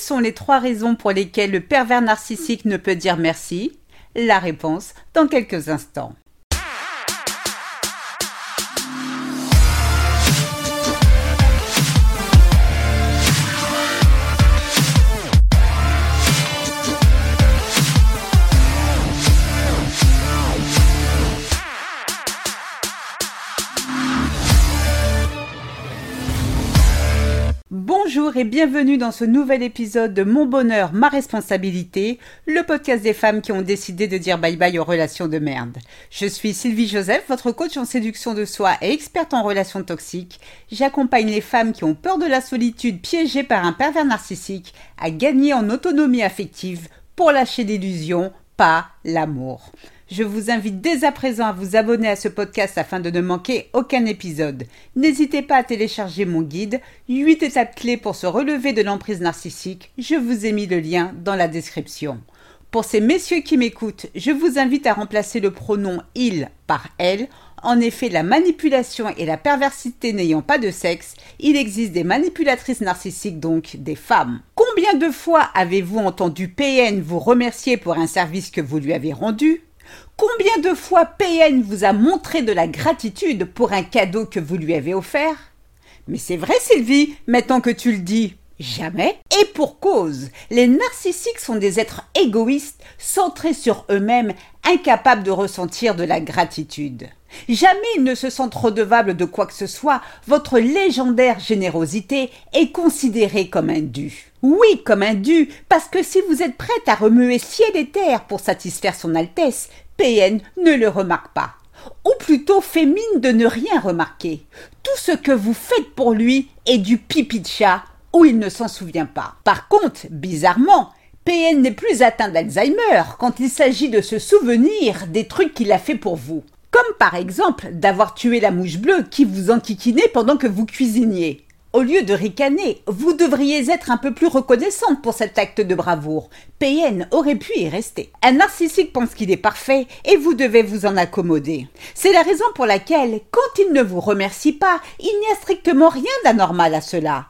sont les trois raisons pour lesquelles le pervers narcissique ne peut dire merci? La réponse dans quelques instants. Et bienvenue dans ce nouvel épisode de Mon bonheur, ma responsabilité, le podcast des femmes qui ont décidé de dire bye bye aux relations de merde. Je suis Sylvie Joseph, votre coach en séduction de soi et experte en relations toxiques. J'accompagne les femmes qui ont peur de la solitude piégées par un pervers narcissique à gagner en autonomie affective pour lâcher l'illusion, pas l'amour. Je vous invite dès à présent à vous abonner à ce podcast afin de ne manquer aucun épisode. N'hésitez pas à télécharger mon guide 8 étapes clés pour se relever de l'emprise narcissique. Je vous ai mis le lien dans la description. Pour ces messieurs qui m'écoutent, je vous invite à remplacer le pronom il par elle. En effet, la manipulation et la perversité n'ayant pas de sexe, il existe des manipulatrices narcissiques, donc des femmes. Combien de fois avez-vous entendu PN vous remercier pour un service que vous lui avez rendu? Combien de fois PN vous a montré de la gratitude pour un cadeau que vous lui avez offert? Mais c'est vrai Sylvie, maintenant que tu le dis. Jamais. Et pour cause, les narcissiques sont des êtres égoïstes, centrés sur eux-mêmes, incapables de ressentir de la gratitude. Jamais ils ne se sentent redevables de quoi que ce soit, votre légendaire générosité est considérée comme un dû. Oui, comme un dû, parce que si vous êtes prête à remuer ciel et terre pour satisfaire son Altesse, PN ne le remarque pas. Ou plutôt fait mine de ne rien remarquer. Tout ce que vous faites pour lui est du pipi de chat ou il ne s'en souvient pas. Par contre, bizarrement, PN n'est plus atteint d'Alzheimer quand il s'agit de se souvenir des trucs qu'il a fait pour vous. Comme par exemple d'avoir tué la mouche bleue qui vous enquiquinait pendant que vous cuisiniez. Au lieu de ricaner, vous devriez être un peu plus reconnaissante pour cet acte de bravoure. PN aurait pu y rester. Un narcissique pense qu'il est parfait et vous devez vous en accommoder. C'est la raison pour laquelle, quand il ne vous remercie pas, il n'y a strictement rien d'anormal à cela.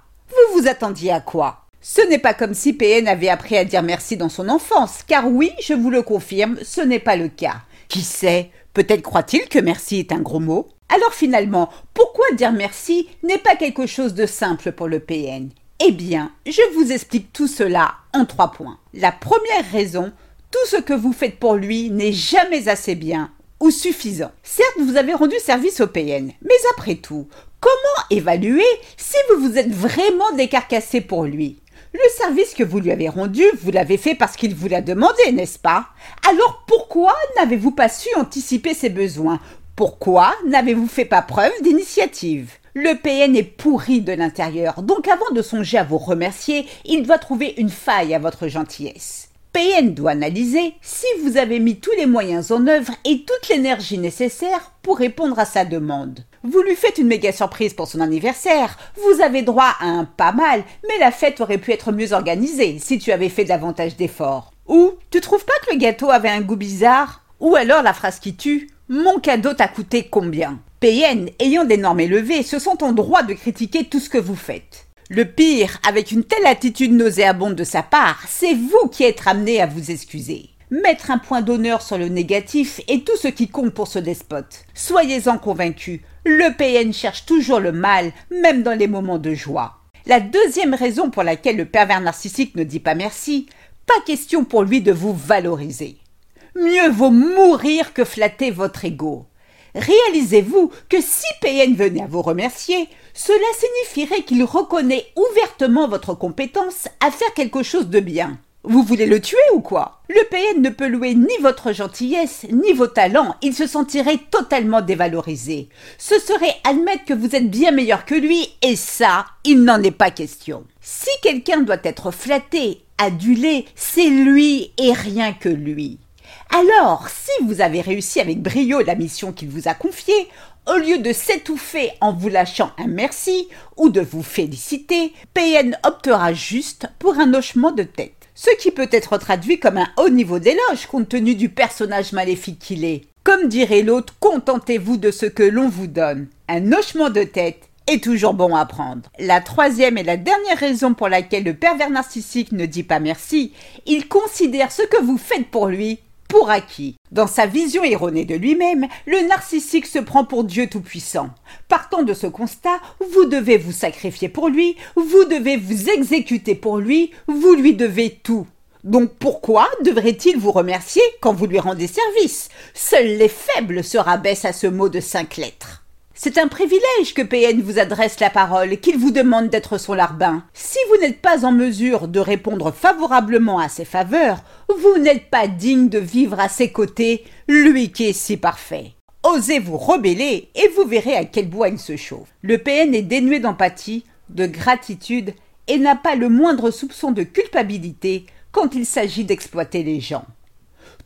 Vous attendiez à quoi? Ce n'est pas comme si PN avait appris à dire merci dans son enfance, car oui, je vous le confirme, ce n'est pas le cas. Qui sait, peut-être croit-il que merci est un gros mot? Alors finalement, pourquoi dire merci n'est pas quelque chose de simple pour le PN Eh bien, je vous explique tout cela en trois points. La première raison, tout ce que vous faites pour lui n'est jamais assez bien ou suffisant. Certes, vous avez rendu service au PN, mais après tout, comment évaluer si vous vous êtes vraiment décarcassé pour lui? Le service que vous lui avez rendu, vous l'avez fait parce qu'il vous l'a demandé, n'est-ce pas? Alors pourquoi n'avez-vous pas su anticiper ses besoins? Pourquoi n'avez-vous fait pas preuve d'initiative? Le PN est pourri de l'intérieur, donc avant de songer à vous remercier, il doit trouver une faille à votre gentillesse. PN doit analyser si vous avez mis tous les moyens en œuvre et toute l'énergie nécessaire pour répondre à sa demande. Vous lui faites une méga surprise pour son anniversaire, vous avez droit à un pas mal, mais la fête aurait pu être mieux organisée si tu avais fait davantage d'efforts. Ou tu trouves pas que le gâteau avait un goût bizarre? Ou alors la phrase qui tue mon cadeau t'a coûté combien? PN, ayant des normes élevées, se sont en droit de critiquer tout ce que vous faites. Le pire, avec une telle attitude nauséabonde de sa part, c'est vous qui êtes amené à vous excuser. Mettre un point d'honneur sur le négatif est tout ce qui compte pour ce despote. Soyez-en convaincus, le PN cherche toujours le mal, même dans les moments de joie. La deuxième raison pour laquelle le pervers narcissique ne dit pas merci, pas question pour lui de vous valoriser. Mieux vaut mourir que flatter votre ego. Réalisez-vous que si PN venait à vous remercier, cela signifierait qu'il reconnaît ouvertement votre compétence à faire quelque chose de bien. Vous voulez le tuer ou quoi? Le PN ne peut louer ni votre gentillesse, ni vos talents, il se sentirait totalement dévalorisé. Ce serait admettre que vous êtes bien meilleur que lui, et ça, il n'en est pas question. Si quelqu'un doit être flatté, adulé, c'est lui et rien que lui. Alors, si vous avez réussi avec brio la mission qu'il vous a confiée, au lieu de s'étouffer en vous lâchant un merci ou de vous féliciter, PN optera juste pour un hochement de tête. Ce qui peut être traduit comme un haut niveau d'éloge compte tenu du personnage maléfique qu'il est. Comme dirait l'autre, contentez-vous de ce que l'on vous donne. Un hochement de tête est toujours bon à prendre. La troisième et la dernière raison pour laquelle le pervers narcissique ne dit pas merci, il considère ce que vous faites pour lui pour acquis. Dans sa vision erronée de lui-même, le narcissique se prend pour Dieu Tout-Puissant. Partant de ce constat, vous devez vous sacrifier pour lui, vous devez vous exécuter pour lui, vous lui devez tout. Donc pourquoi devrait-il vous remercier quand vous lui rendez service? Seuls les faibles se rabaissent à ce mot de cinq lettres. C'est un privilège que PN vous adresse la parole, qu'il vous demande d'être son larbin. Si vous n'êtes pas en mesure de répondre favorablement à ses faveurs, vous n'êtes pas digne de vivre à ses côtés, lui qui est si parfait. Osez vous rebeller et vous verrez à quel bois il se chauffe. Le PN est dénué d'empathie, de gratitude et n'a pas le moindre soupçon de culpabilité quand il s'agit d'exploiter les gens.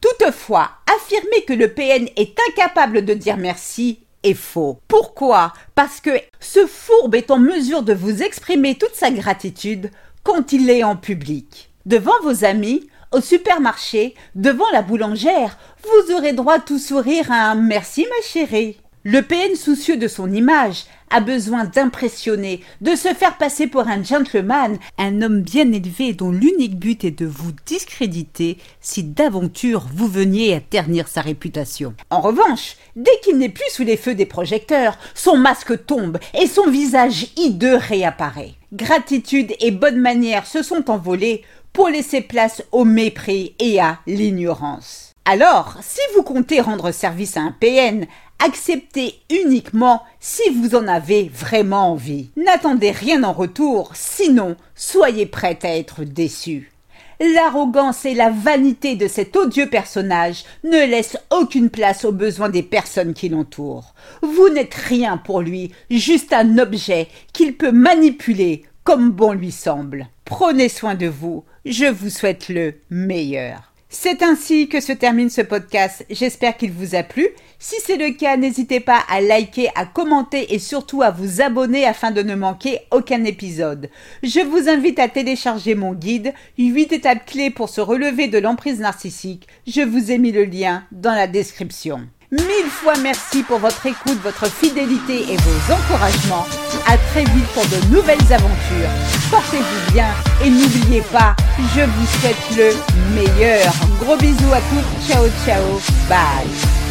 Toutefois, affirmer que le PN est incapable de dire merci faux. Pourquoi? Parce que ce fourbe est en mesure de vous exprimer toute sa gratitude quand il est en public. Devant vos amis, au supermarché, devant la boulangère, vous aurez droit tout sourire à un merci ma chérie. Le PN soucieux de son image a besoin d'impressionner, de se faire passer pour un gentleman, un homme bien élevé dont l'unique but est de vous discréditer si d'aventure vous veniez à ternir sa réputation. En revanche, dès qu'il n'est plus sous les feux des projecteurs, son masque tombe et son visage hideux réapparaît. Gratitude et bonne manière se sont envolés pour laisser place au mépris et à l'ignorance. Alors, si vous comptez rendre service à un PN, acceptez uniquement si vous en avez vraiment envie. N'attendez rien en retour, sinon soyez prête à être déçu. L'arrogance et la vanité de cet odieux personnage ne laissent aucune place aux besoins des personnes qui l'entourent. Vous n'êtes rien pour lui, juste un objet qu'il peut manipuler comme bon lui semble. Prenez soin de vous, je vous souhaite le meilleur. C'est ainsi que se termine ce podcast. J'espère qu'il vous a plu. Si c'est le cas, n'hésitez pas à liker, à commenter et surtout à vous abonner afin de ne manquer aucun épisode. Je vous invite à télécharger mon guide 8 étapes clés pour se relever de l'emprise narcissique. Je vous ai mis le lien dans la description. Mille fois merci pour votre écoute, votre fidélité et vos encouragements. À très vite pour de nouvelles aventures. Portez-vous bien et n'oubliez pas, je vous souhaite le meilleur. Gros bisous à tous. Ciao, ciao. Bye.